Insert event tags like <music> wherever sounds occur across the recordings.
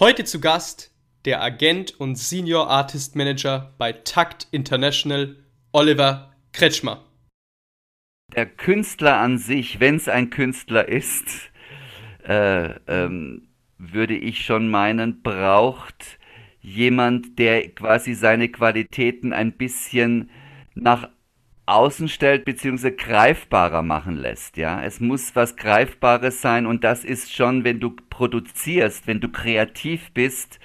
Heute zu Gast der Agent und Senior Artist Manager bei Takt International, Oliver Kretschmer. Der Künstler an sich, wenn es ein Künstler ist, äh, ähm, würde ich schon meinen, braucht jemand, der quasi seine Qualitäten ein bisschen nach außen stellt bzw. greifbarer machen lässt. Ja, es muss was Greifbares sein und das ist schon, wenn du produzierst, wenn du kreativ bist,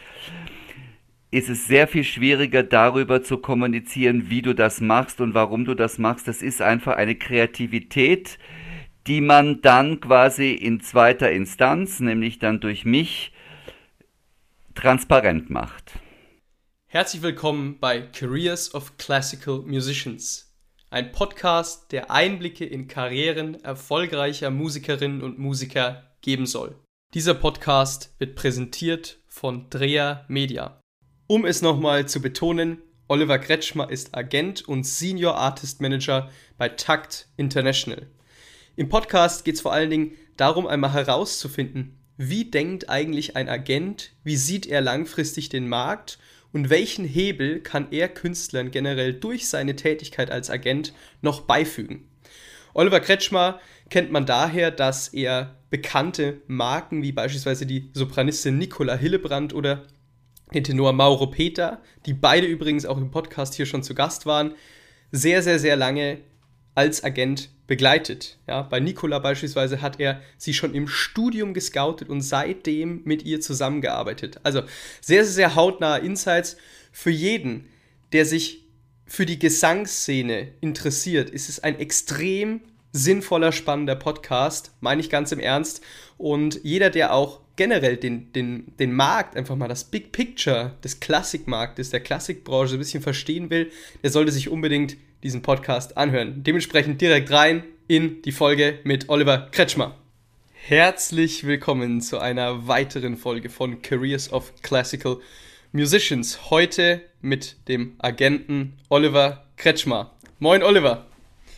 ist es sehr viel schwieriger darüber zu kommunizieren, wie du das machst und warum du das machst. Das ist einfach eine Kreativität, die man dann quasi in zweiter Instanz, nämlich dann durch mich, transparent macht. Herzlich willkommen bei Careers of Classical Musicians ein Podcast, der Einblicke in Karrieren erfolgreicher Musikerinnen und Musiker geben soll. Dieser Podcast wird präsentiert von Dreher Media. Um es nochmal zu betonen, Oliver Kretschmer ist Agent und Senior Artist Manager bei Takt International. Im Podcast geht es vor allen Dingen darum, einmal herauszufinden, wie denkt eigentlich ein Agent, wie sieht er langfristig den Markt und welchen Hebel kann er Künstlern generell durch seine Tätigkeit als Agent noch beifügen. Oliver Kretschmer kennt man daher, dass er bekannte Marken wie beispielsweise die Sopranistin Nicola Hillebrand oder den Tenor Mauro Peter, die beide übrigens auch im Podcast hier schon zu Gast waren, sehr, sehr, sehr lange als Agent begleitet. Ja, bei Nicola beispielsweise hat er sie schon im Studium gescoutet und seitdem mit ihr zusammengearbeitet. Also sehr, sehr, hautnahe Insights für jeden, der sich für die Gesangsszene interessiert. Ist es ein extrem sinnvoller, spannender Podcast, meine ich ganz im Ernst. Und jeder, der auch generell den, den, den Markt, einfach mal das Big Picture des Klassikmarktes, der Klassikbranche ein bisschen verstehen will, der sollte sich unbedingt diesen Podcast anhören. Dementsprechend direkt rein in die Folge mit Oliver Kretschmer. Herzlich willkommen zu einer weiteren Folge von Careers of Classical Musicians. Heute mit dem Agenten Oliver Kretschmer. Moin, Oliver.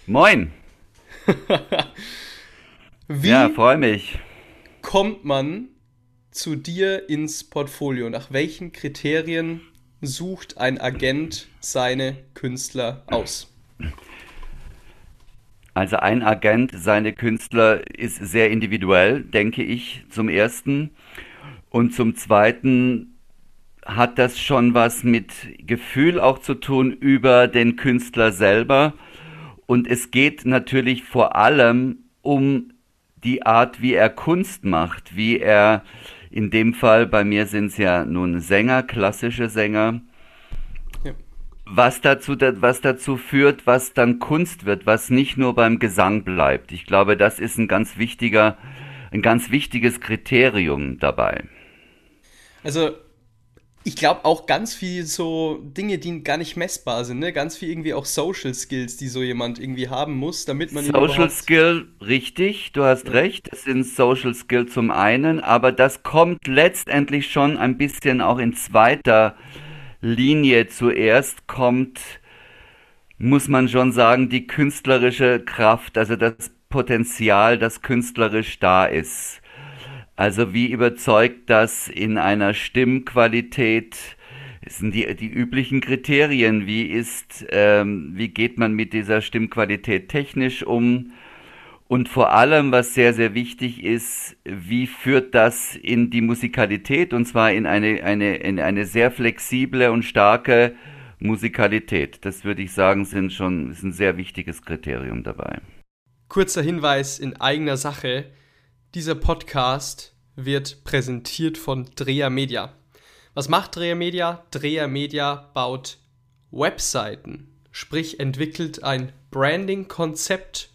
Moin. <laughs> Wie ja, freue mich. Kommt man zu dir ins Portfolio? Nach welchen Kriterien sucht ein Agent seine Künstler aus? Also ein Agent, seine Künstler ist sehr individuell, denke ich, zum ersten. Und zum zweiten hat das schon was mit Gefühl auch zu tun über den Künstler selber. Und es geht natürlich vor allem um die Art, wie er Kunst macht, wie er, in dem Fall bei mir sind es ja nun Sänger, klassische Sänger, was dazu, was dazu führt, was dann Kunst wird, was nicht nur beim Gesang bleibt. Ich glaube, das ist ein ganz wichtiger, ein ganz wichtiges Kriterium dabei. Also ich glaube auch ganz viel so Dinge, die gar nicht messbar sind, ne? Ganz viel irgendwie auch Social Skills, die so jemand irgendwie haben muss, damit man Social Skill, richtig, du hast ja. recht, das sind Social Skill zum einen, aber das kommt letztendlich schon ein bisschen auch in zweiter äh, Linie zuerst kommt, muss man schon sagen, die künstlerische Kraft, also das Potenzial, das künstlerisch da ist. Also wie überzeugt das in einer Stimmqualität? sind die, die üblichen Kriterien. Wie ist, ähm, wie geht man mit dieser Stimmqualität technisch um? Und vor allem, was sehr, sehr wichtig ist, wie führt das in die Musikalität und zwar in eine, eine, in eine sehr flexible und starke Musikalität. Das würde ich sagen, sind schon, ist ein sehr wichtiges Kriterium dabei. Kurzer Hinweis in eigener Sache. Dieser Podcast wird präsentiert von Dreher Media. Was macht Dreher Media? Dreher Media baut Webseiten, sprich entwickelt ein Branding-Konzept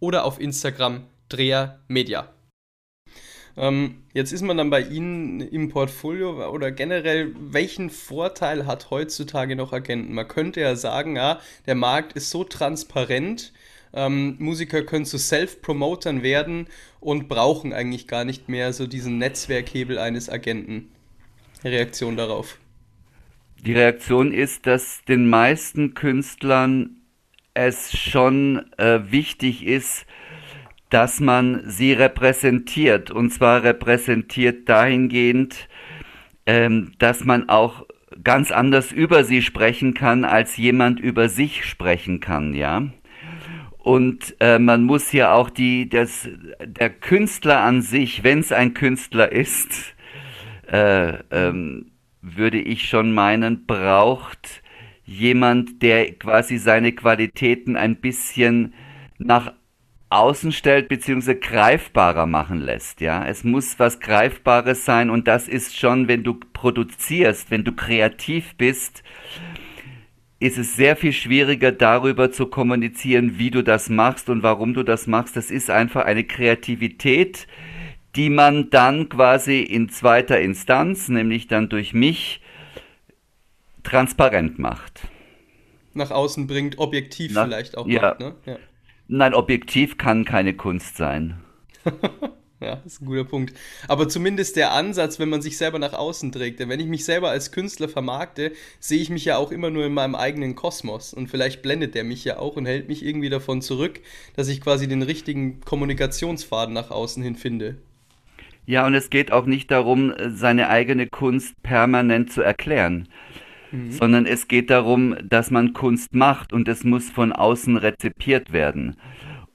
oder auf Instagram Dreher Media. Ähm, jetzt ist man dann bei Ihnen im Portfolio oder generell, welchen Vorteil hat heutzutage noch Agenten? Man könnte ja sagen, ja, der Markt ist so transparent, ähm, Musiker können zu Self-Promotern werden und brauchen eigentlich gar nicht mehr so diesen Netzwerkhebel eines Agenten. Reaktion darauf? Die Reaktion ist, dass den meisten Künstlern es schon äh, wichtig ist, dass man sie repräsentiert. Und zwar repräsentiert dahingehend, ähm, dass man auch ganz anders über sie sprechen kann, als jemand über sich sprechen kann, ja. Und äh, man muss ja auch die, das, der Künstler an sich, wenn es ein Künstler ist, äh, ähm, würde ich schon meinen, braucht jemand, der quasi seine Qualitäten ein bisschen nach außen stellt beziehungsweise greifbarer machen lässt. Ja, es muss was Greifbares sein und das ist schon, wenn du produzierst, wenn du kreativ bist, ist es sehr viel schwieriger darüber zu kommunizieren, wie du das machst und warum du das machst. Das ist einfach eine Kreativität, die man dann quasi in zweiter Instanz, nämlich dann durch mich, transparent macht. Nach außen bringt, objektiv Nach, vielleicht auch. Ja, macht, ne? ja. Nein, objektiv kann keine Kunst sein. <laughs> ja, das ist ein guter Punkt. Aber zumindest der Ansatz, wenn man sich selber nach außen trägt. Denn wenn ich mich selber als Künstler vermarkte, sehe ich mich ja auch immer nur in meinem eigenen Kosmos. Und vielleicht blendet der mich ja auch und hält mich irgendwie davon zurück, dass ich quasi den richtigen Kommunikationsfaden nach außen hin finde. Ja, und es geht auch nicht darum, seine eigene Kunst permanent zu erklären. Mhm. sondern es geht darum, dass man Kunst macht und es muss von außen rezipiert werden.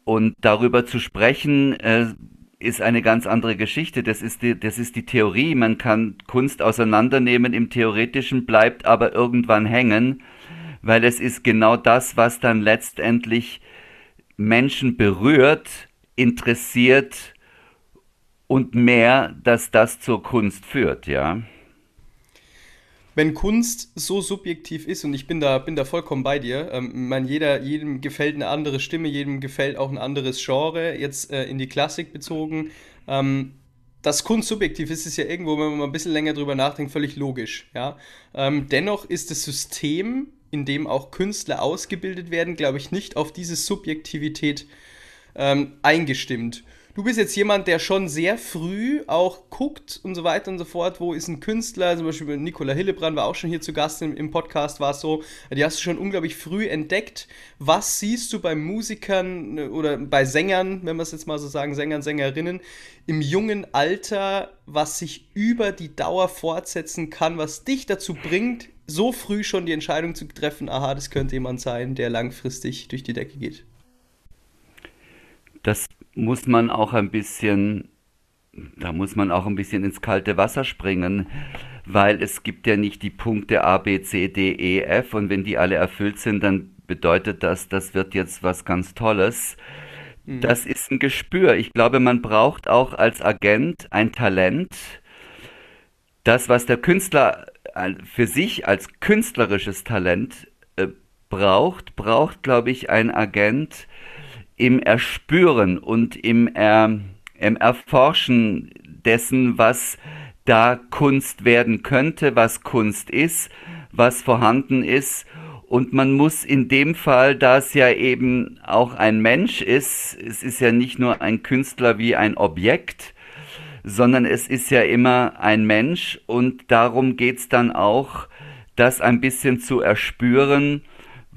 Und darüber zu sprechen, äh, ist eine ganz andere Geschichte. Das ist, die, das ist die Theorie. Man kann Kunst auseinandernehmen, im Theoretischen bleibt aber irgendwann hängen, weil es ist genau das, was dann letztendlich Menschen berührt, interessiert und mehr, dass das zur Kunst führt, ja wenn Kunst so subjektiv ist, und ich bin da, bin da vollkommen bei dir, ähm, man, jeder, jedem gefällt eine andere Stimme, jedem gefällt auch ein anderes Genre, jetzt äh, in die Klassik bezogen. Ähm, dass Kunst subjektiv ist, ist ja irgendwo, wenn man mal ein bisschen länger drüber nachdenkt, völlig logisch. Ja? Ähm, dennoch ist das System, in dem auch Künstler ausgebildet werden, glaube ich, nicht auf diese Subjektivität ähm, eingestimmt du bist jetzt jemand, der schon sehr früh auch guckt und so weiter und so fort, wo ist ein Künstler, zum Beispiel Nicola Hillebrand war auch schon hier zu Gast im, im Podcast, war es so, die hast du schon unglaublich früh entdeckt. Was siehst du bei Musikern äh, oder bei Sängern, wenn wir es jetzt mal so sagen, Sängern, Sängerinnen, im jungen Alter, was sich über die Dauer fortsetzen kann, was dich dazu bringt, so früh schon die Entscheidung zu treffen, aha, das könnte jemand sein, der langfristig durch die Decke geht? Das muss man auch ein bisschen, da muss man auch ein bisschen ins kalte Wasser springen, weil es gibt ja nicht die Punkte A, B, C, D, E, F und wenn die alle erfüllt sind, dann bedeutet das, das wird jetzt was ganz Tolles. Mhm. Das ist ein Gespür. Ich glaube, man braucht auch als Agent ein Talent. Das, was der Künstler für sich als künstlerisches Talent äh, braucht, braucht, glaube ich, ein Agent, im Erspüren und im, er, im Erforschen dessen, was da Kunst werden könnte, was Kunst ist, was vorhanden ist. Und man muss in dem Fall, da es ja eben auch ein Mensch ist, es ist ja nicht nur ein Künstler wie ein Objekt, sondern es ist ja immer ein Mensch und darum geht's dann auch, das ein bisschen zu erspüren,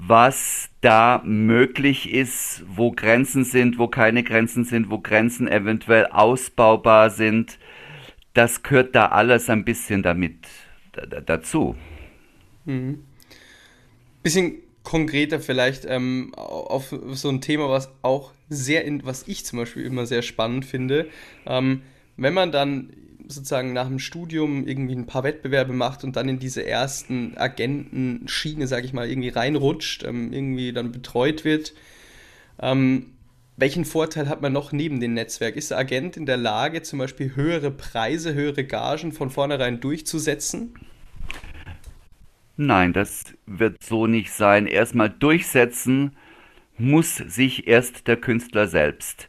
was da möglich ist, wo Grenzen sind, wo keine Grenzen sind, wo Grenzen eventuell ausbaubar sind. Das gehört da alles ein bisschen damit dazu. Mhm. Bisschen konkreter vielleicht ähm, auf so ein Thema, was auch sehr, in, was ich zum Beispiel immer sehr spannend finde. Ähm, wenn man dann sozusagen nach dem Studium irgendwie ein paar Wettbewerbe macht und dann in diese ersten Agentenschiene, sage ich mal, irgendwie reinrutscht, ähm, irgendwie dann betreut wird. Ähm, welchen Vorteil hat man noch neben dem Netzwerk? Ist der Agent in der Lage, zum Beispiel höhere Preise, höhere Gagen von vornherein durchzusetzen? Nein, das wird so nicht sein. Erstmal durchsetzen muss sich erst der Künstler selbst.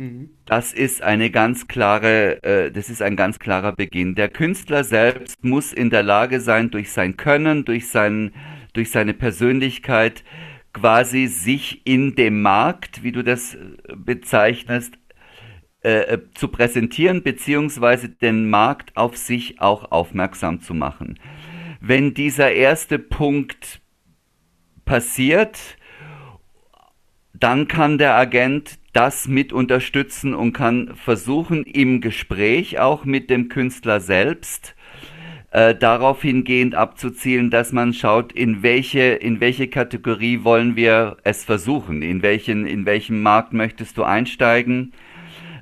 Mhm. Das ist eine ganz klare, äh, das ist ein ganz klarer Beginn. Der Künstler selbst muss in der Lage sein, durch sein Können, durch, sein, durch seine Persönlichkeit quasi sich in dem Markt, wie du das bezeichnest, äh, äh, zu präsentieren, beziehungsweise den Markt auf sich auch aufmerksam zu machen. Wenn dieser erste Punkt passiert, dann kann der Agent das mit unterstützen und kann versuchen, im Gespräch auch mit dem Künstler selbst äh, darauf hingehend abzuzielen, dass man schaut, in welche, in welche Kategorie wollen wir es versuchen, in welchen, in welchem Markt möchtest du einsteigen,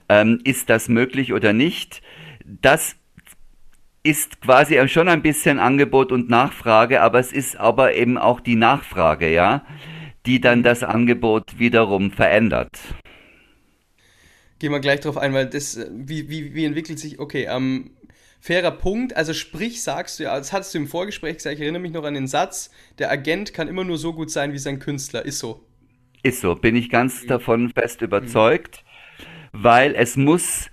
ähm, ist das möglich oder nicht. Das ist quasi schon ein bisschen Angebot und Nachfrage, aber es ist aber eben auch die Nachfrage, ja, die dann das Angebot wiederum verändert. Gehen wir gleich drauf ein, weil das, äh, wie, wie, wie entwickelt sich, okay, ähm, fairer Punkt, also sprich, sagst du ja, das hattest du im Vorgespräch gesagt, ich erinnere mich noch an den Satz, der Agent kann immer nur so gut sein wie sein Künstler, ist so. Ist so, bin ich ganz mhm. davon fest überzeugt, mhm. weil es muss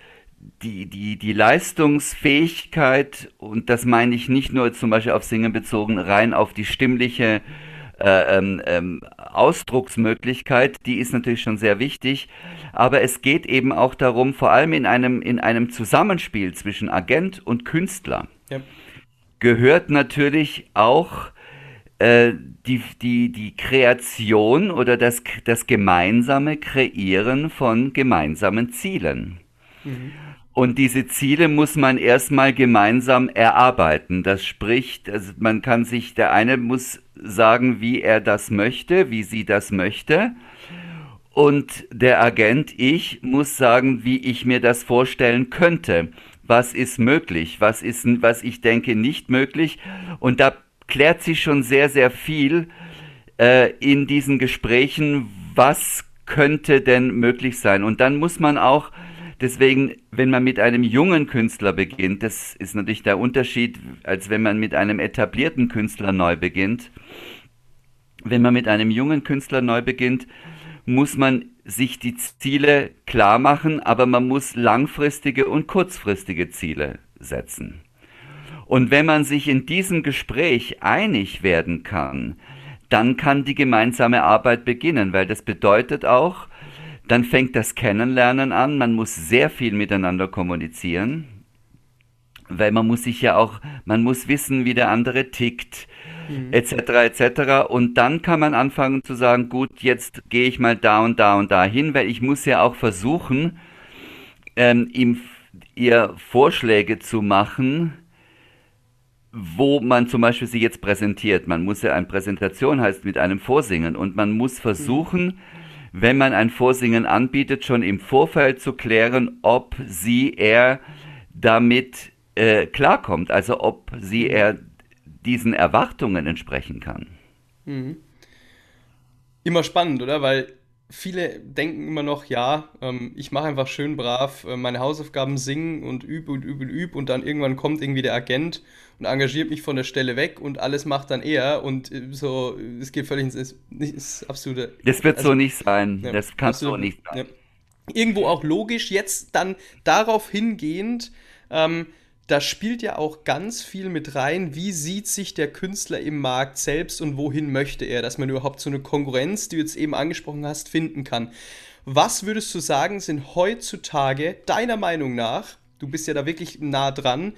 die, die, die Leistungsfähigkeit, und das meine ich nicht nur zum Beispiel auf Singen bezogen, rein auf die stimmliche äh, ähm, ähm, Ausdrucksmöglichkeit, die ist natürlich schon sehr wichtig, aber es geht eben auch darum, vor allem in einem, in einem Zusammenspiel zwischen Agent und Künstler, ja. gehört natürlich auch äh, die, die, die Kreation oder das, das gemeinsame Kreieren von gemeinsamen Zielen. Mhm. Und diese Ziele muss man erstmal gemeinsam erarbeiten. Das spricht, also man kann sich, der eine muss sagen, wie er das möchte, wie sie das möchte. Und der Agent, ich, muss sagen, wie ich mir das vorstellen könnte. Was ist möglich? Was ist, was ich denke, nicht möglich? Und da klärt sich schon sehr, sehr viel äh, in diesen Gesprächen, was könnte denn möglich sein? Und dann muss man auch Deswegen, wenn man mit einem jungen Künstler beginnt, das ist natürlich der Unterschied, als wenn man mit einem etablierten Künstler neu beginnt. Wenn man mit einem jungen Künstler neu beginnt, muss man sich die Ziele klar machen, aber man muss langfristige und kurzfristige Ziele setzen. Und wenn man sich in diesem Gespräch einig werden kann, dann kann die gemeinsame Arbeit beginnen, weil das bedeutet auch, dann fängt das Kennenlernen an. Man muss sehr viel miteinander kommunizieren, weil man muss sich ja auch, man muss wissen, wie der andere tickt, mhm. etc. etc. Und dann kann man anfangen zu sagen, gut, jetzt gehe ich mal da und da und da hin, weil ich muss ja auch versuchen, ähm, ihm ihr Vorschläge zu machen, wo man zum Beispiel sie jetzt präsentiert. Man muss ja eine Präsentation heißt mit einem Vorsingen und man muss versuchen, mhm wenn man ein Vorsingen anbietet, schon im Vorfeld zu klären, ob sie, er damit äh, klarkommt, also ob sie, er diesen Erwartungen entsprechen kann. Mhm. Immer spannend, oder? Weil viele denken immer noch, ja, ähm, ich mache einfach schön brav äh, meine Hausaufgaben singen und übe und übe und übe und dann irgendwann kommt irgendwie der Agent und engagiert mich von der Stelle weg und alles macht dann er und äh, so, es geht völlig ins, ins absolute. Das wird also, so nicht sein. Ja, das kann absolut, so nicht sein. Ja. Irgendwo auch logisch, jetzt dann darauf hingehend, ähm, da spielt ja auch ganz viel mit rein, wie sieht sich der Künstler im Markt selbst und wohin möchte er, dass man überhaupt so eine Konkurrenz, die du jetzt eben angesprochen hast, finden kann. Was würdest du sagen, sind heutzutage deiner Meinung nach, du bist ja da wirklich nah dran,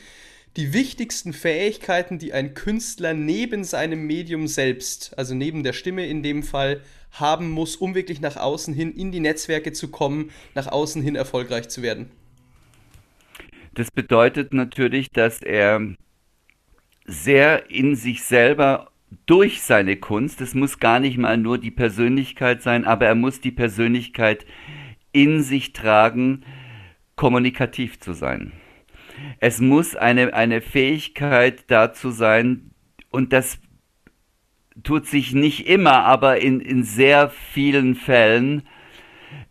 die wichtigsten Fähigkeiten, die ein Künstler neben seinem Medium selbst, also neben der Stimme in dem Fall, haben muss, um wirklich nach außen hin in die Netzwerke zu kommen, nach außen hin erfolgreich zu werden? Das bedeutet natürlich, dass er sehr in sich selber durch seine Kunst, es muss gar nicht mal nur die Persönlichkeit sein, aber er muss die Persönlichkeit in sich tragen, kommunikativ zu sein. Es muss eine, eine Fähigkeit dazu sein, und das tut sich nicht immer, aber in, in sehr vielen Fällen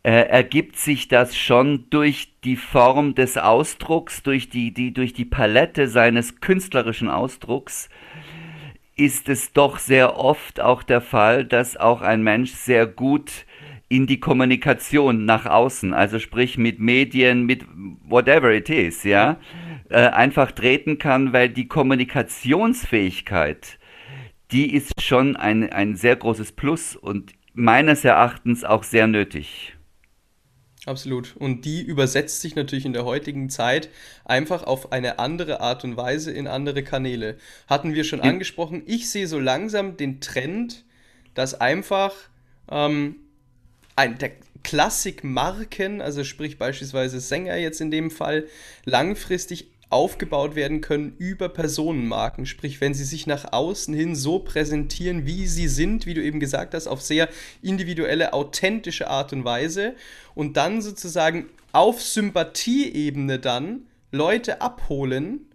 äh, ergibt sich das schon durch die Form des Ausdrucks, durch die, die, durch die Palette seines künstlerischen Ausdrucks, ist es doch sehr oft auch der Fall, dass auch ein Mensch sehr gut in die Kommunikation nach außen, also sprich mit Medien, mit whatever it is, ja, äh, einfach treten kann, weil die Kommunikationsfähigkeit, die ist schon ein, ein sehr großes Plus und meines Erachtens auch sehr nötig. Absolut. Und die übersetzt sich natürlich in der heutigen Zeit einfach auf eine andere Art und Weise in andere Kanäle. Hatten wir schon angesprochen. Ich sehe so langsam den Trend, dass einfach ähm, ein, der Klassikmarken, also sprich beispielsweise Sänger jetzt in dem Fall, langfristig aufgebaut werden können über Personenmarken. Sprich, wenn sie sich nach außen hin so präsentieren, wie sie sind, wie du eben gesagt hast, auf sehr individuelle, authentische Art und Weise und dann sozusagen auf Sympathieebene dann Leute abholen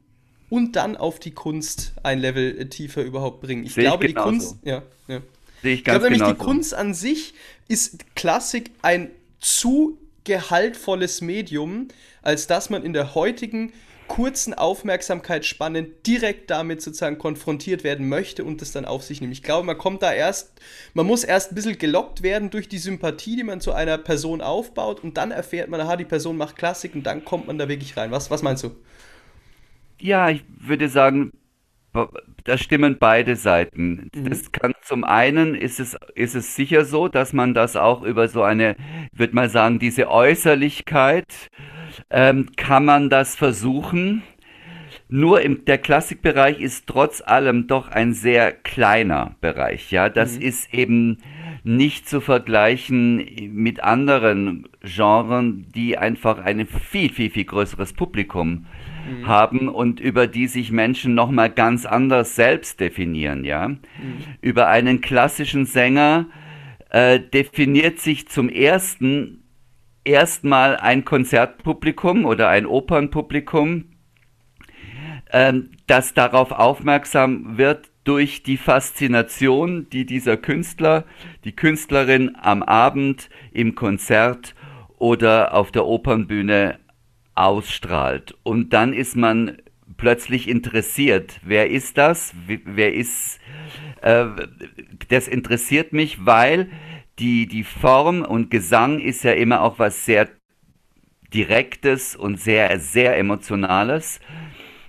und dann auf die Kunst ein Level tiefer überhaupt bringen. Ich Sehe glaube, ich die Kunst, ja, ja. Sehe ich ganz ich glaube nämlich, die Kunst an sich ist Klassik ein zu gehaltvolles Medium, als dass man in der heutigen kurzen Aufmerksamkeitsspannen direkt damit sozusagen konfrontiert werden möchte und das dann auf sich nimmt. Ich glaube, man kommt da erst, man muss erst ein bisschen gelockt werden durch die Sympathie, die man zu einer Person aufbaut und dann erfährt man, aha, die Person macht Klassik und dann kommt man da wirklich rein. Was, was meinst du? Ja, ich würde sagen, da stimmen beide Seiten. Mhm. Das kann zum einen ist es, ist es sicher so, dass man das auch über so eine, würde mal sagen, diese Äußerlichkeit, ähm, kann man das versuchen. Nur im, der Klassikbereich ist trotz allem doch ein sehr kleiner Bereich. Ja, das mhm. ist eben nicht zu vergleichen mit anderen Genren, die einfach ein viel, viel, viel größeres Publikum mhm. haben und über die sich Menschen nochmal ganz anders selbst definieren, ja. Mhm. Über einen klassischen Sänger äh, definiert sich zum ersten erstmal ein Konzertpublikum oder ein Opernpublikum, ähm, das darauf aufmerksam wird durch die Faszination, die dieser Künstler, die Künstlerin am Abend im Konzert oder auf der Opernbühne ausstrahlt. Und dann ist man plötzlich interessiert. Wer ist das? Wer ist, äh, das interessiert mich, weil die, die Form und Gesang ist ja immer auch was sehr Direktes und sehr, sehr Emotionales.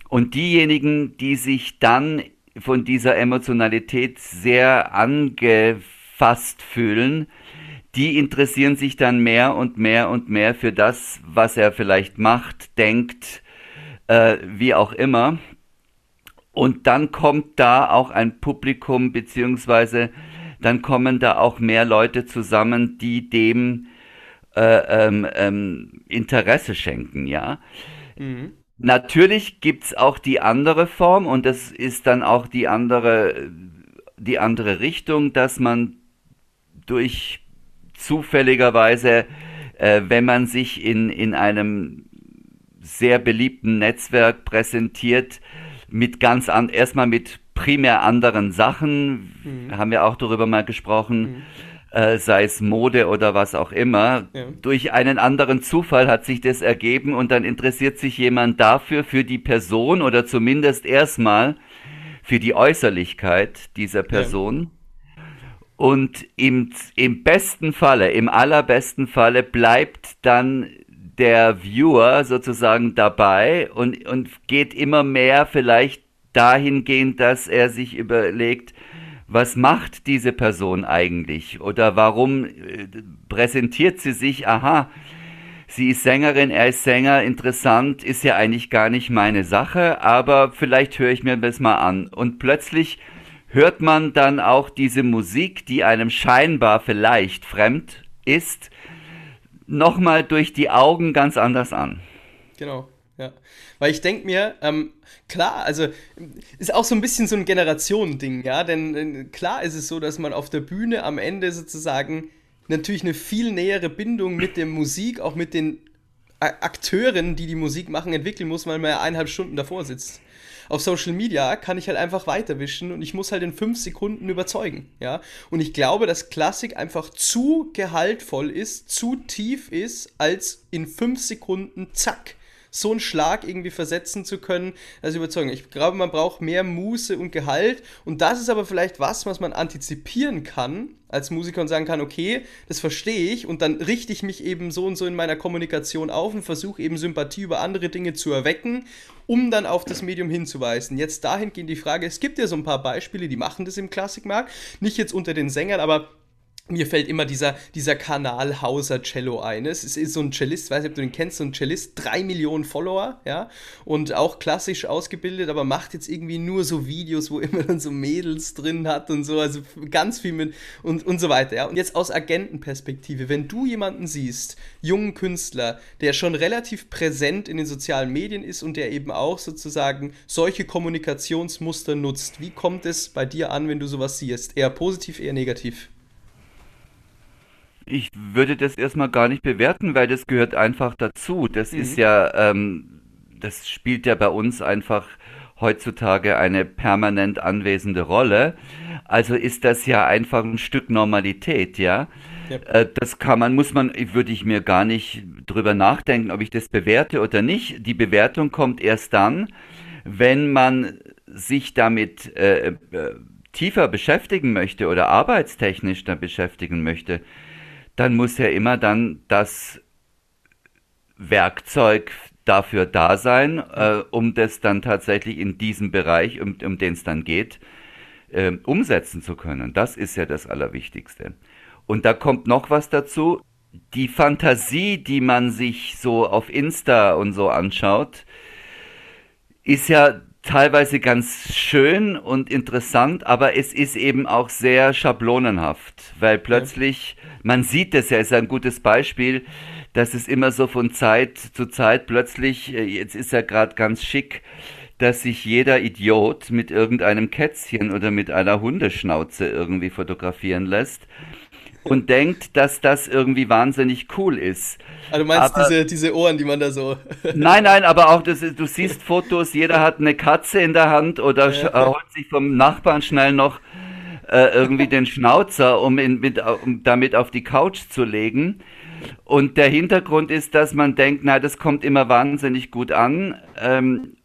Und diejenigen, die sich dann von dieser Emotionalität sehr angefasst fühlen, die interessieren sich dann mehr und mehr und mehr für das, was er vielleicht macht, denkt, äh, wie auch immer. Und dann kommt da auch ein Publikum, beziehungsweise dann kommen da auch mehr Leute zusammen, die dem äh, ähm, ähm, Interesse schenken, ja. Mhm. Natürlich gibt's auch die andere Form und das ist dann auch die andere, die andere Richtung, dass man durch zufälligerweise, äh, wenn man sich in, in einem sehr beliebten Netzwerk präsentiert, mit ganz an, erstmal mit primär anderen Sachen, mhm. haben wir auch darüber mal gesprochen, mhm. äh, sei es Mode oder was auch immer. Ja. Durch einen anderen Zufall hat sich das ergeben und dann interessiert sich jemand dafür, für die Person oder zumindest erstmal für die Äußerlichkeit dieser Person. Ja. Und im, im besten Falle, im allerbesten Falle bleibt dann der Viewer sozusagen dabei und, und geht immer mehr vielleicht dahingehend, dass er sich überlegt, was macht diese Person eigentlich oder warum äh, präsentiert sie sich, aha, sie ist Sängerin, er ist Sänger, interessant, ist ja eigentlich gar nicht meine Sache, aber vielleicht höre ich mir das mal an. Und plötzlich hört man dann auch diese Musik, die einem scheinbar vielleicht fremd ist, nochmal durch die Augen ganz anders an. Genau, ja. Weil ich denke mir, ähm, klar, also ist auch so ein bisschen so ein Generationending, ja, denn äh, klar ist es so, dass man auf der Bühne am Ende sozusagen natürlich eine viel nähere Bindung mit der Musik, auch mit den Akteuren, die die Musik machen, entwickeln muss, weil man ja eineinhalb Stunden davor sitzt auf Social Media kann ich halt einfach weiterwischen und ich muss halt in fünf Sekunden überzeugen, ja. Und ich glaube, dass Klassik einfach zu gehaltvoll ist, zu tief ist, als in fünf Sekunden zack so einen Schlag irgendwie versetzen zu können, das überzeugen. Ich glaube, man braucht mehr Muße und Gehalt und das ist aber vielleicht was, was man antizipieren kann als Musiker und sagen kann, okay, das verstehe ich und dann richte ich mich eben so und so in meiner Kommunikation auf und versuche eben Sympathie über andere Dinge zu erwecken, um dann auf das Medium hinzuweisen. Jetzt dahingehend die Frage, es gibt ja so ein paar Beispiele, die machen das im Klassikmarkt, nicht jetzt unter den Sängern, aber mir fällt immer dieser, dieser Kanal Hauser Cello ein. Es ist so ein Cellist, weiß nicht, ob du den kennst, so ein Cellist, drei Millionen Follower, ja, und auch klassisch ausgebildet, aber macht jetzt irgendwie nur so Videos, wo <laughs> immer dann so Mädels drin hat und so, also ganz viel mit und, und so weiter, ja. Und jetzt aus Agentenperspektive, wenn du jemanden siehst, jungen Künstler, der schon relativ präsent in den sozialen Medien ist und der eben auch sozusagen solche Kommunikationsmuster nutzt, wie kommt es bei dir an, wenn du sowas siehst? Eher positiv, eher negativ? Ich würde das erstmal gar nicht bewerten, weil das gehört einfach dazu. Das mhm. ist ja, ähm, das spielt ja bei uns einfach heutzutage eine permanent anwesende Rolle. Also ist das ja einfach ein Stück Normalität, ja. ja. Äh, das kann man, muss man, würde ich mir gar nicht drüber nachdenken, ob ich das bewerte oder nicht. Die Bewertung kommt erst dann, wenn man sich damit äh, äh, tiefer beschäftigen möchte oder arbeitstechnisch da beschäftigen möchte dann muss ja immer dann das Werkzeug dafür da sein, äh, um das dann tatsächlich in diesem Bereich, um, um den es dann geht, äh, umsetzen zu können. Das ist ja das Allerwichtigste. Und da kommt noch was dazu. Die Fantasie, die man sich so auf Insta und so anschaut, ist ja teilweise ganz schön und interessant, aber es ist eben auch sehr schablonenhaft, weil plötzlich, man sieht es ja, ist ein gutes Beispiel, dass es immer so von Zeit zu Zeit plötzlich, äh, jetzt ist er gerade ganz schick, dass sich jeder Idiot mit irgendeinem Kätzchen oder mit einer Hundeschnauze irgendwie fotografieren lässt und denkt, dass das irgendwie wahnsinnig cool ist. Also du meinst aber, diese, diese Ohren, die man da so. <laughs> nein, nein, aber auch das, du siehst Fotos, jeder hat eine Katze in der Hand oder ja. holt sich vom Nachbarn schnell noch äh, irgendwie den Schnauzer, um, in, mit, um damit auf die Couch zu legen. Und der Hintergrund ist, dass man denkt, na, das kommt immer wahnsinnig gut an. Ähm,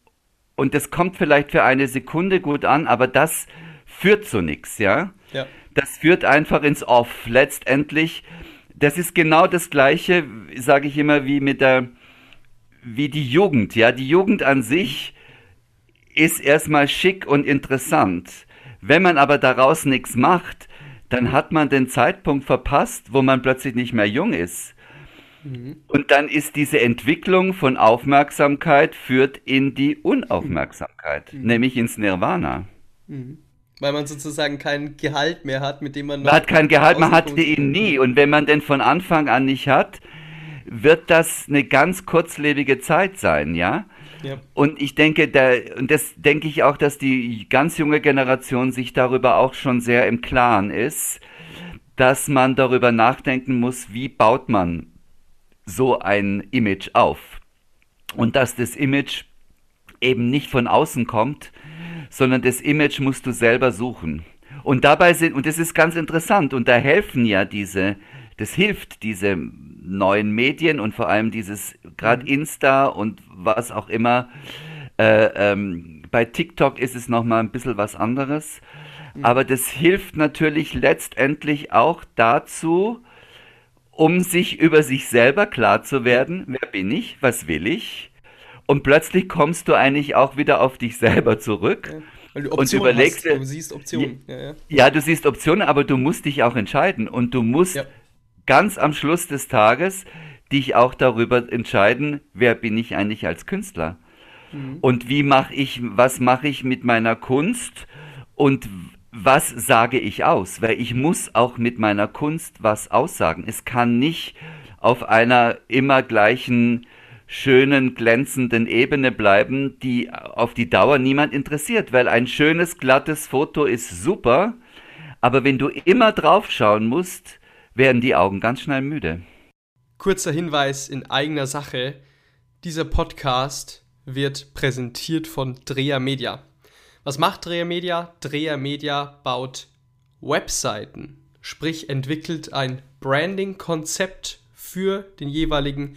und das kommt vielleicht für eine Sekunde gut an, aber das führt zu nichts, ja? Ja das führt einfach ins Off. Letztendlich, das ist genau das Gleiche, sage ich immer, wie mit der, wie die Jugend. Ja, die Jugend an sich ist erstmal schick und interessant. Wenn man aber daraus nichts macht, dann hat man den Zeitpunkt verpasst, wo man plötzlich nicht mehr jung ist. Mhm. Und dann ist diese Entwicklung von Aufmerksamkeit führt in die Unaufmerksamkeit, mhm. nämlich ins Nirvana. Mhm. Weil man sozusagen kein Gehalt mehr hat, mit dem man. Man hat kein Gehalt, man hatte ihn nie. Und wenn man den von Anfang an nicht hat, wird das eine ganz kurzlebige Zeit sein, ja? ja. Und ich denke, da, und das denke ich auch, dass die ganz junge Generation sich darüber auch schon sehr im Klaren ist, dass man darüber nachdenken muss, wie baut man so ein Image auf. Und dass das Image eben nicht von außen kommt, sondern das Image musst du selber suchen. Und dabei sind, und das ist ganz interessant, und da helfen ja diese, das hilft diese neuen Medien und vor allem dieses, gerade mhm. Insta und was auch immer. Äh, ähm, bei TikTok ist es nochmal ein bisschen was anderes. Mhm. Aber das hilft natürlich letztendlich auch dazu, um sich über sich selber klar zu werden, wer bin ich, was will ich, und plötzlich kommst du eigentlich auch wieder auf dich selber zurück. Ja. Weil du Optionen und überlegst, hast, du siehst Optionen. Ja, ja. ja, du siehst Optionen, aber du musst dich auch entscheiden. Und du musst ja. ganz am Schluss des Tages dich auch darüber entscheiden, wer bin ich eigentlich als Künstler. Mhm. Und wie mache ich, was mache ich mit meiner Kunst und was sage ich aus? Weil ich muss auch mit meiner Kunst was aussagen. Es kann nicht auf einer immer gleichen schönen, glänzenden Ebene bleiben, die auf die Dauer niemand interessiert, weil ein schönes, glattes Foto ist super, aber wenn du immer draufschauen musst, werden die Augen ganz schnell müde. Kurzer Hinweis in eigener Sache. Dieser Podcast wird präsentiert von Dreher Media. Was macht Dreher Media? Dreher Media baut Webseiten, sprich entwickelt ein Branding-Konzept für den jeweiligen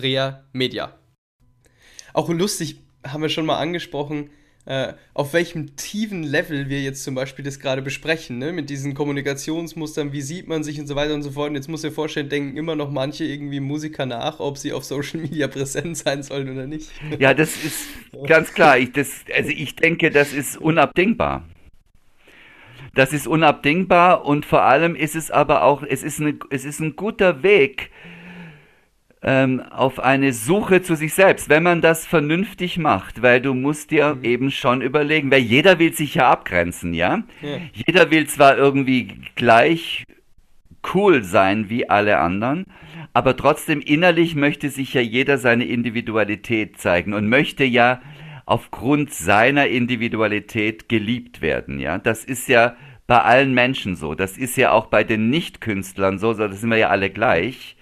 drehermedia. Auch lustig, haben wir schon mal angesprochen, äh, auf welchem tiefen Level wir jetzt zum Beispiel das gerade besprechen, ne? mit diesen Kommunikationsmustern, wie sieht man sich und so weiter und so fort. Und jetzt muss ihr vorstellen, denken immer noch manche irgendwie Musiker nach, ob sie auf Social Media <laughs> präsent sein sollen oder nicht. Ja, das ist ganz klar. Ich, das, also ich denke, das ist unabdingbar. Das ist unabdingbar und vor allem ist es aber auch, es ist, eine, es ist ein guter Weg, ähm, auf eine Suche zu sich selbst, wenn man das vernünftig macht, weil du musst dir mhm. eben schon überlegen, weil jeder will sich ja abgrenzen, ja? ja? Jeder will zwar irgendwie gleich cool sein wie alle anderen, aber trotzdem innerlich möchte sich ja jeder seine Individualität zeigen und möchte ja aufgrund seiner Individualität geliebt werden, ja? Das ist ja bei allen Menschen so. Das ist ja auch bei den Nichtkünstlern so, so das sind wir ja alle gleich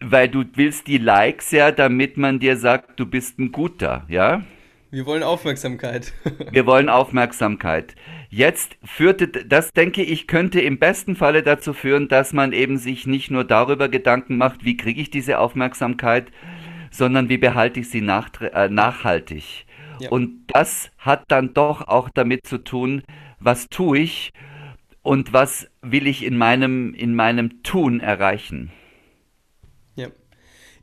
weil du willst die Likes ja, damit man dir sagt, du bist ein guter, ja? Wir wollen Aufmerksamkeit. <laughs> Wir wollen Aufmerksamkeit. Jetzt führte, das denke ich, könnte im besten Falle dazu führen, dass man eben sich nicht nur darüber Gedanken macht, wie kriege ich diese Aufmerksamkeit, sondern wie behalte ich sie nach, äh, nachhaltig. Ja. Und das hat dann doch auch damit zu tun, was tue ich und was will ich in meinem, in meinem Tun erreichen.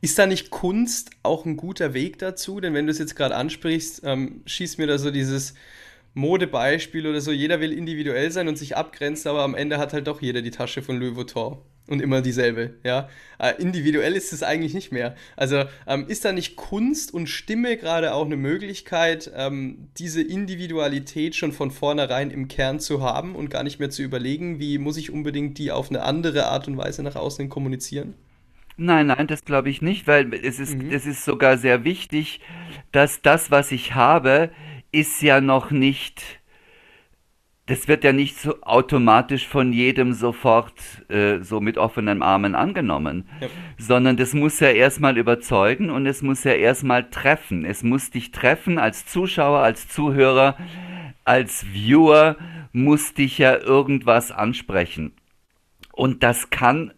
Ist da nicht Kunst auch ein guter Weg dazu? Denn wenn du es jetzt gerade ansprichst, ähm, schießt mir da so dieses Modebeispiel oder so, jeder will individuell sein und sich abgrenzen, aber am Ende hat halt doch jeder die Tasche von Louis Vuitton und immer dieselbe, ja. Äh, individuell ist es eigentlich nicht mehr. Also ähm, ist da nicht Kunst und Stimme gerade auch eine Möglichkeit, ähm, diese Individualität schon von vornherein im Kern zu haben und gar nicht mehr zu überlegen, wie muss ich unbedingt die auf eine andere Art und Weise nach außen kommunizieren? Nein, nein, das glaube ich nicht, weil es ist, mhm. es ist sogar sehr wichtig, dass das, was ich habe, ist ja noch nicht, das wird ja nicht so automatisch von jedem sofort äh, so mit offenen Armen angenommen, ja. sondern das muss ja erstmal überzeugen und es muss ja erstmal treffen. Es muss dich treffen als Zuschauer, als Zuhörer, als Viewer, muss dich ja irgendwas ansprechen. Und das kann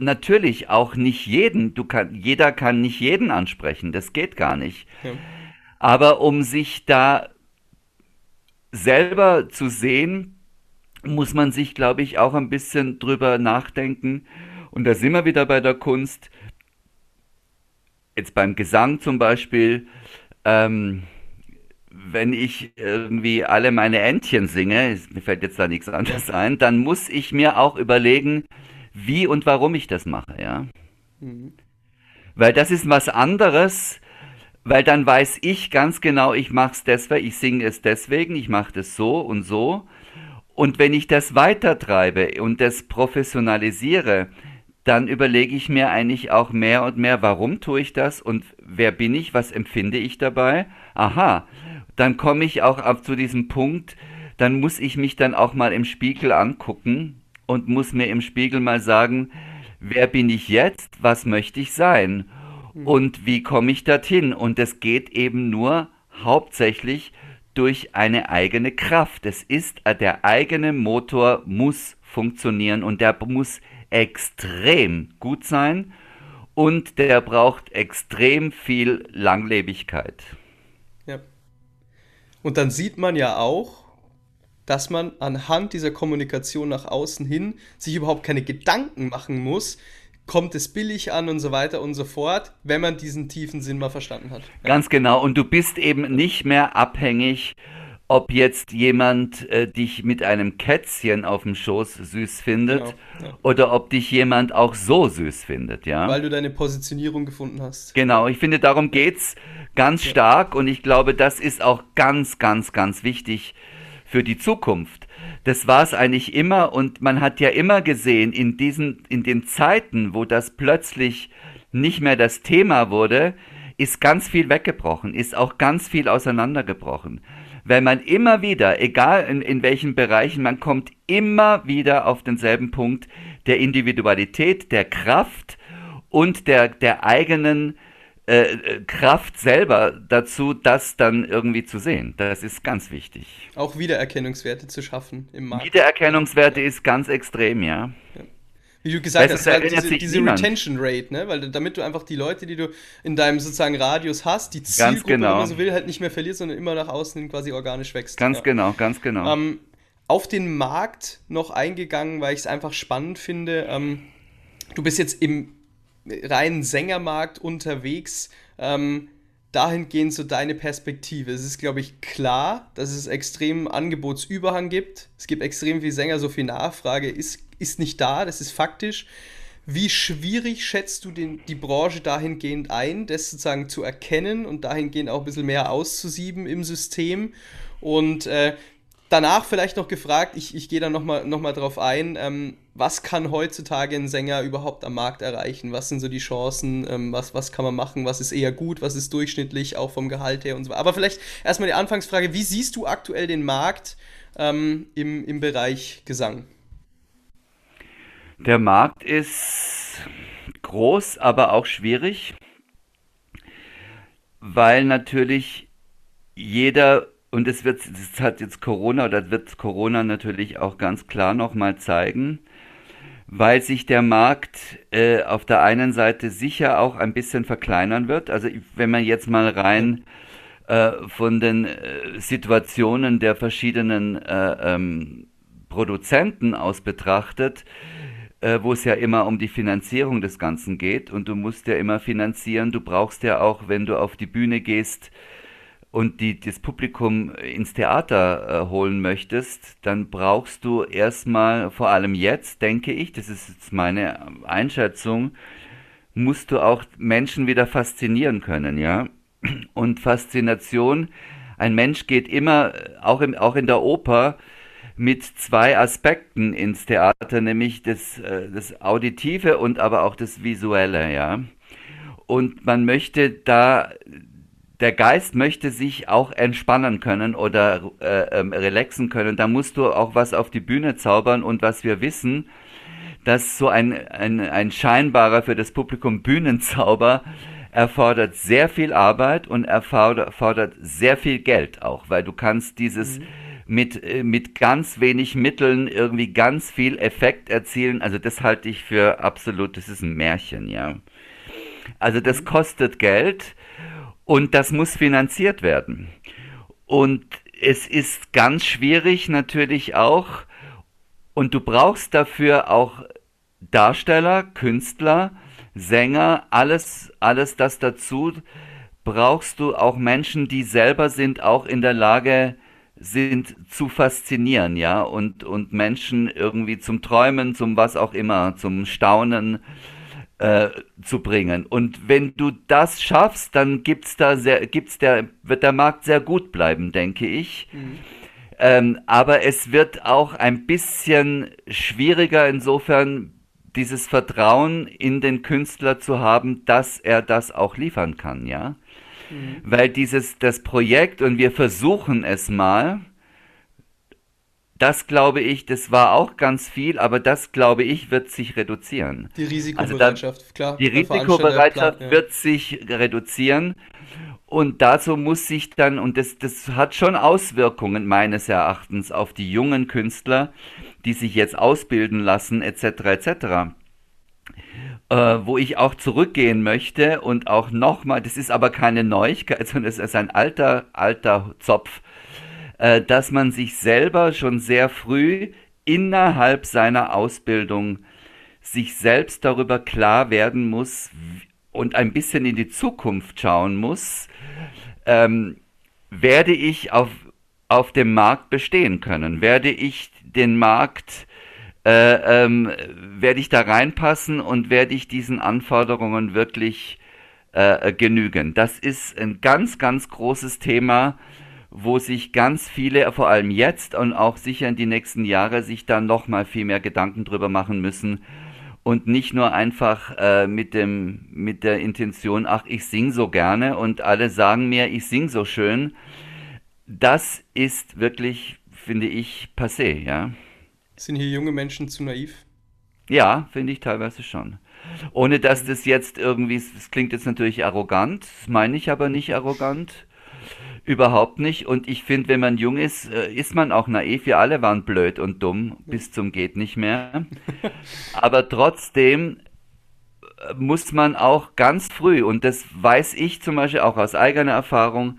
natürlich auch nicht jeden, du kann, jeder kann nicht jeden ansprechen, das geht gar nicht. Ja. Aber um sich da selber zu sehen, muss man sich, glaube ich, auch ein bisschen drüber nachdenken. Und da sind wir wieder bei der Kunst. Jetzt beim Gesang zum Beispiel, ähm, wenn ich irgendwie alle meine Entchen singe, mir fällt jetzt da nichts anderes ein, dann muss ich mir auch überlegen, wie und warum ich das mache, ja. Mhm. Weil das ist was anderes, weil dann weiß ich ganz genau, ich mache es deswegen, ich singe es deswegen, ich mache das so und so. Und wenn ich das weitertreibe und das professionalisiere, dann überlege ich mir eigentlich auch mehr und mehr, warum tue ich das und wer bin ich, was empfinde ich dabei. Aha, dann komme ich auch ab zu diesem Punkt, dann muss ich mich dann auch mal im Spiegel angucken und muss mir im Spiegel mal sagen, wer bin ich jetzt, was möchte ich sein hm. und wie komme ich dorthin. Und es geht eben nur hauptsächlich durch eine eigene Kraft. Es ist, äh, der eigene Motor muss funktionieren und der muss extrem gut sein und der braucht extrem viel Langlebigkeit. Ja. Und dann sieht man ja auch, dass man anhand dieser Kommunikation nach außen hin sich überhaupt keine Gedanken machen muss, kommt es billig an und so weiter und so fort, wenn man diesen tiefen Sinn mal verstanden hat. Ja. Ganz genau. Und du bist eben nicht mehr abhängig, ob jetzt jemand äh, dich mit einem Kätzchen auf dem Schoß süß findet genau, ja. oder ob dich jemand auch so süß findet, ja. Weil du deine Positionierung gefunden hast. Genau, ich finde, darum geht's ganz ja. stark und ich glaube, das ist auch ganz, ganz, ganz wichtig, für die Zukunft. Das war es eigentlich immer und man hat ja immer gesehen, in diesen, in den Zeiten, wo das plötzlich nicht mehr das Thema wurde, ist ganz viel weggebrochen, ist auch ganz viel auseinandergebrochen. Weil man immer wieder, egal in, in welchen Bereichen, man kommt immer wieder auf denselben Punkt der Individualität, der Kraft und der, der eigenen äh, äh, Kraft selber dazu, das dann irgendwie zu sehen. Das ist ganz wichtig. Auch Wiedererkennungswerte zu schaffen im Markt. Wiedererkennungswerte ist ganz extrem, ja. ja. Wie du gesagt das hast, halt diese, diese Retention Rate, ne? Weil damit du einfach die Leute, die du in deinem sozusagen Radius hast, die Zielgruppe, genau. wenn man so will, halt nicht mehr verlierst, sondern immer nach außen quasi organisch wächst. Ganz ja. genau, ganz genau. Ähm, auf den Markt noch eingegangen, weil ich es einfach spannend finde. Ähm, du bist jetzt im reinen Sängermarkt unterwegs. Ähm, dahingehend so deine Perspektive. Es ist, glaube ich, klar, dass es extrem Angebotsüberhang gibt. Es gibt extrem viele Sänger, so viel Nachfrage ist, ist nicht da, das ist faktisch. Wie schwierig schätzt du den, die Branche dahingehend ein, das sozusagen zu erkennen und dahingehend auch ein bisschen mehr auszusieben im System? Und äh, danach vielleicht noch gefragt, ich, ich gehe da nochmal noch mal drauf ein, ähm, was kann heutzutage ein Sänger überhaupt am Markt erreichen? Was sind so die Chancen? Ähm, was, was kann man machen? Was ist eher gut? Was ist durchschnittlich, auch vom Gehalt her und so weiter? Aber vielleicht erstmal die Anfangsfrage, wie siehst du aktuell den Markt ähm, im, im Bereich Gesang? Der Markt ist groß, aber auch schwierig, weil natürlich jeder und es wird, das hat jetzt Corona oder wird Corona natürlich auch ganz klar nochmal zeigen, weil sich der Markt äh, auf der einen Seite sicher auch ein bisschen verkleinern wird. Also wenn man jetzt mal rein äh, von den äh, Situationen der verschiedenen äh, ähm, Produzenten aus betrachtet, äh, wo es ja immer um die Finanzierung des Ganzen geht und du musst ja immer finanzieren, du brauchst ja auch, wenn du auf die Bühne gehst, und die, das Publikum ins Theater äh, holen möchtest, dann brauchst du erstmal, vor allem jetzt, denke ich, das ist jetzt meine Einschätzung, musst du auch Menschen wieder faszinieren können, ja. Und Faszination, ein Mensch geht immer, auch, im, auch in der Oper, mit zwei Aspekten ins Theater, nämlich das, äh, das Auditive und aber auch das Visuelle, ja. Und man möchte da der Geist möchte sich auch entspannen können oder äh, ähm, relaxen können, da musst du auch was auf die Bühne zaubern und was wir wissen, dass so ein, ein, ein scheinbarer für das Publikum Bühnenzauber erfordert sehr viel Arbeit und erfordert sehr viel Geld auch, weil du kannst dieses mhm. mit, äh, mit ganz wenig Mitteln irgendwie ganz viel Effekt erzielen. Also das halte ich für absolut, das ist ein Märchen, ja. Also das mhm. kostet Geld und das muss finanziert werden. Und es ist ganz schwierig natürlich auch, und du brauchst dafür auch Darsteller, Künstler, Sänger, alles, alles das dazu, brauchst du auch Menschen, die selber sind auch in der Lage, sind zu faszinieren, ja, und, und Menschen irgendwie zum Träumen, zum was auch immer, zum Staunen, äh, zu bringen. Und wenn du das schaffst, dann gibt's da sehr, gibt's der, wird der Markt sehr gut bleiben, denke ich. Mhm. Ähm, aber es wird auch ein bisschen schwieriger insofern, dieses Vertrauen in den Künstler zu haben, dass er das auch liefern kann, ja. Mhm. Weil dieses, das Projekt, und wir versuchen es mal, das glaube ich, das war auch ganz viel, aber das glaube ich, wird sich reduzieren. Die Risikobereitschaft, also da, klar. Die Risikobereitschaft klar, ja. wird sich reduzieren. Und dazu muss sich dann, und das, das hat schon Auswirkungen meines Erachtens auf die jungen Künstler, die sich jetzt ausbilden lassen, etc., etc., äh, wo ich auch zurückgehen möchte und auch nochmal, das ist aber keine Neuigkeit, sondern es ist ein alter, alter Zopf, äh, dass man sich selber schon sehr früh innerhalb seiner Ausbildung sich selbst darüber klar werden muss und ein bisschen in die Zukunft schauen muss, ähm, werde ich auf, auf dem Markt bestehen können? Werde ich den Markt, äh, ähm, werde ich da reinpassen und werde ich diesen Anforderungen wirklich äh, genügen? Das ist ein ganz, ganz großes Thema wo sich ganz viele, vor allem jetzt und auch sicher in die nächsten Jahre, sich dann noch mal viel mehr Gedanken drüber machen müssen. und nicht nur einfach äh, mit dem mit der Intention, ach, ich sing so gerne und alle sagen mir, ich sing so schön. Das ist wirklich, finde ich, passé, ja. Sind hier junge Menschen zu naiv? Ja, finde ich teilweise schon. Ohne dass das jetzt irgendwie, das klingt jetzt natürlich arrogant, das meine ich aber nicht arrogant. Überhaupt nicht. Und ich finde, wenn man jung ist, äh, ist man auch naiv. Wir alle waren blöd und dumm bis zum geht nicht mehr. <laughs> Aber trotzdem äh, muss man auch ganz früh, und das weiß ich zum Beispiel auch aus eigener Erfahrung,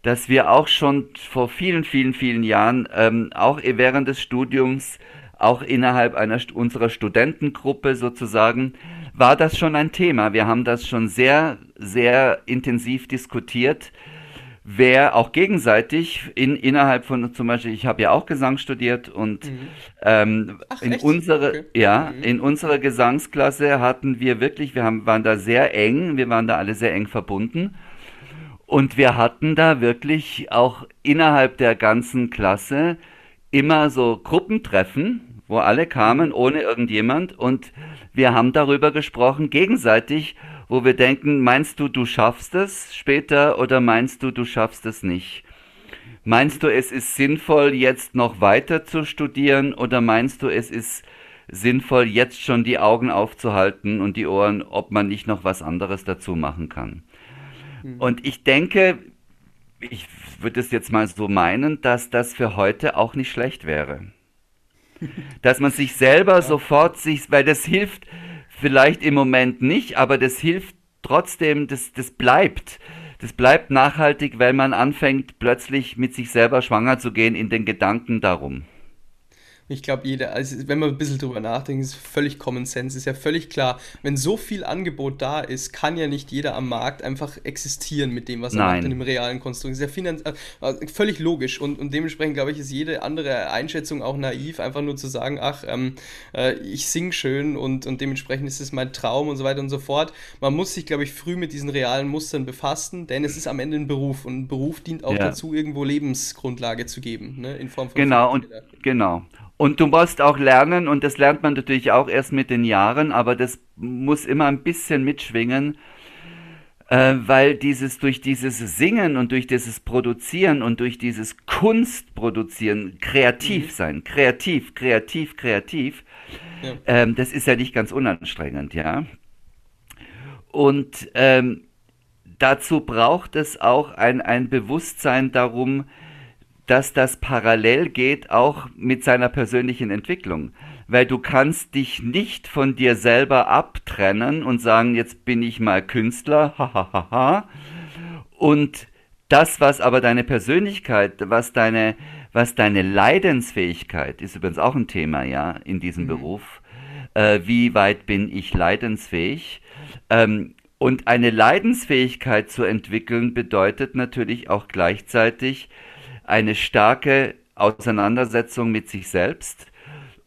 dass wir auch schon vor vielen, vielen, vielen Jahren, ähm, auch während des Studiums, auch innerhalb einer unserer Studentengruppe sozusagen, war das schon ein Thema. Wir haben das schon sehr, sehr intensiv diskutiert wer auch gegenseitig in, innerhalb von zum Beispiel, ich habe ja auch Gesang studiert und mhm. ähm, Ach, in unsere okay. ja mhm. in unserer Gesangsklasse hatten wir wirklich, wir haben, waren da sehr eng, wir waren da alle sehr eng verbunden und wir hatten da wirklich auch innerhalb der ganzen Klasse immer so Gruppentreffen, wo alle kamen ohne irgendjemand und wir haben darüber gesprochen gegenseitig wo wir denken, meinst du, du schaffst es später oder meinst du, du schaffst es nicht? Meinst du, es ist sinnvoll, jetzt noch weiter zu studieren oder meinst du, es ist sinnvoll, jetzt schon die Augen aufzuhalten und die Ohren, ob man nicht noch was anderes dazu machen kann? Mhm. Und ich denke, ich würde es jetzt mal so meinen, dass das für heute auch nicht schlecht wäre. <laughs> Dass man sich selber ja. sofort sich, weil das hilft, vielleicht im Moment nicht, aber das hilft trotzdem, das, das bleibt. Das bleibt nachhaltig, weil man anfängt, plötzlich mit sich selber schwanger zu gehen in den Gedanken darum. Ich glaube, jeder, also wenn man ein bisschen drüber nachdenkt, ist völlig Common Sense. Ist ja völlig klar, wenn so viel Angebot da ist, kann ja nicht jeder am Markt einfach existieren mit dem, was er Nein. macht in dem realen Konstrukt. Ist ja finanz also völlig logisch und, und dementsprechend, glaube ich, ist jede andere Einschätzung auch naiv, einfach nur zu sagen, ach, ähm, äh, ich sing schön und, und dementsprechend ist es mein Traum und so weiter und so fort. Man muss sich, glaube ich, früh mit diesen realen Mustern befassen, denn es ist am Ende ein Beruf und ein Beruf dient auch ja. dazu, irgendwo Lebensgrundlage zu geben, ne, in Form von Genau, und genau. Und du musst auch lernen, und das lernt man natürlich auch erst mit den Jahren, aber das muss immer ein bisschen mitschwingen, äh, weil dieses durch dieses Singen und durch dieses Produzieren und durch dieses Kunstproduzieren, kreativ mhm. sein, kreativ, kreativ, kreativ, ja. ähm, das ist ja nicht ganz unanstrengend, ja. Und ähm, dazu braucht es auch ein, ein Bewusstsein darum, dass das parallel geht auch mit seiner persönlichen Entwicklung. Weil du kannst dich nicht von dir selber abtrennen und sagen, jetzt bin ich mal Künstler, <laughs> hahaha. und das, was aber deine Persönlichkeit, was deine, was deine Leidensfähigkeit, ist übrigens auch ein Thema, ja, in diesem mhm. Beruf. Äh, wie weit bin ich leidensfähig? Ähm, und eine Leidensfähigkeit zu entwickeln bedeutet natürlich auch gleichzeitig, eine starke Auseinandersetzung mit sich selbst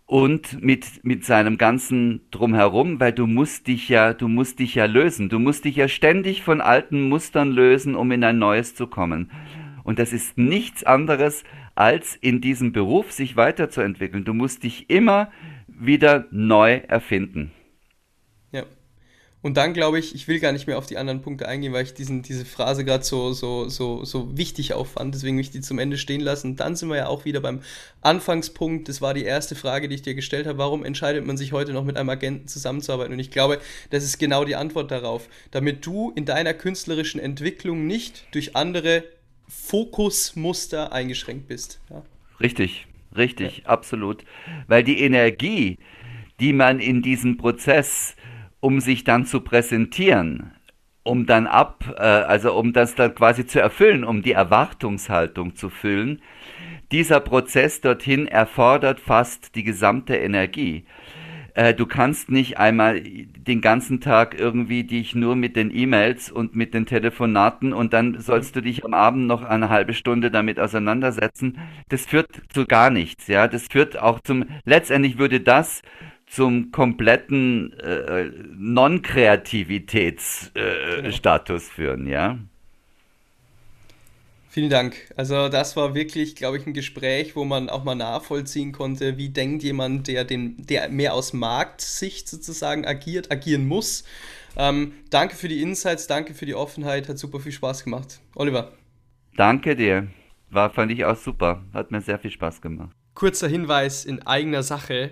und mit, mit seinem ganzen Drumherum, weil du musst dich ja, du musst dich ja lösen. Du musst dich ja ständig von alten Mustern lösen, um in ein neues zu kommen. Und das ist nichts anderes, als in diesem Beruf sich weiterzuentwickeln. Du musst dich immer wieder neu erfinden. Und dann glaube ich, ich will gar nicht mehr auf die anderen Punkte eingehen, weil ich diesen, diese Phrase gerade so, so, so, so wichtig auffand. Deswegen will ich die zum Ende stehen lassen. Dann sind wir ja auch wieder beim Anfangspunkt. Das war die erste Frage, die ich dir gestellt habe. Warum entscheidet man sich heute noch mit einem Agenten zusammenzuarbeiten? Und ich glaube, das ist genau die Antwort darauf. Damit du in deiner künstlerischen Entwicklung nicht durch andere Fokusmuster eingeschränkt bist. Ja? Richtig, richtig, ja. absolut. Weil die Energie, die man in diesem Prozess um sich dann zu präsentieren, um dann ab, äh, also um das dann quasi zu erfüllen, um die Erwartungshaltung zu füllen. Dieser Prozess dorthin erfordert fast die gesamte Energie. Äh, du kannst nicht einmal den ganzen Tag irgendwie dich nur mit den E-Mails und mit den Telefonaten und dann sollst du dich am Abend noch eine halbe Stunde damit auseinandersetzen. Das führt zu gar nichts, ja. Das führt auch zum, letztendlich würde das zum kompletten äh, Non-Kreativitätsstatus äh, genau. führen, ja? Vielen Dank. Also das war wirklich, glaube ich, ein Gespräch, wo man auch mal nachvollziehen konnte, wie denkt jemand, der, den, der mehr aus Marktsicht sozusagen agiert, agieren muss. Ähm, danke für die Insights, danke für die Offenheit, hat super viel Spaß gemacht. Oliver. Danke dir. War, fand ich auch super. Hat mir sehr viel Spaß gemacht. Kurzer Hinweis in eigener Sache.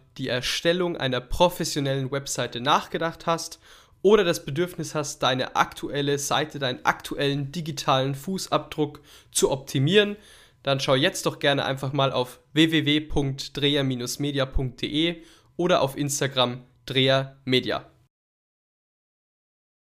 die Erstellung einer professionellen Webseite nachgedacht hast oder das Bedürfnis hast, deine aktuelle Seite, deinen aktuellen digitalen Fußabdruck zu optimieren, dann schau jetzt doch gerne einfach mal auf www.dreher-media.de oder auf Instagram Dreher Media.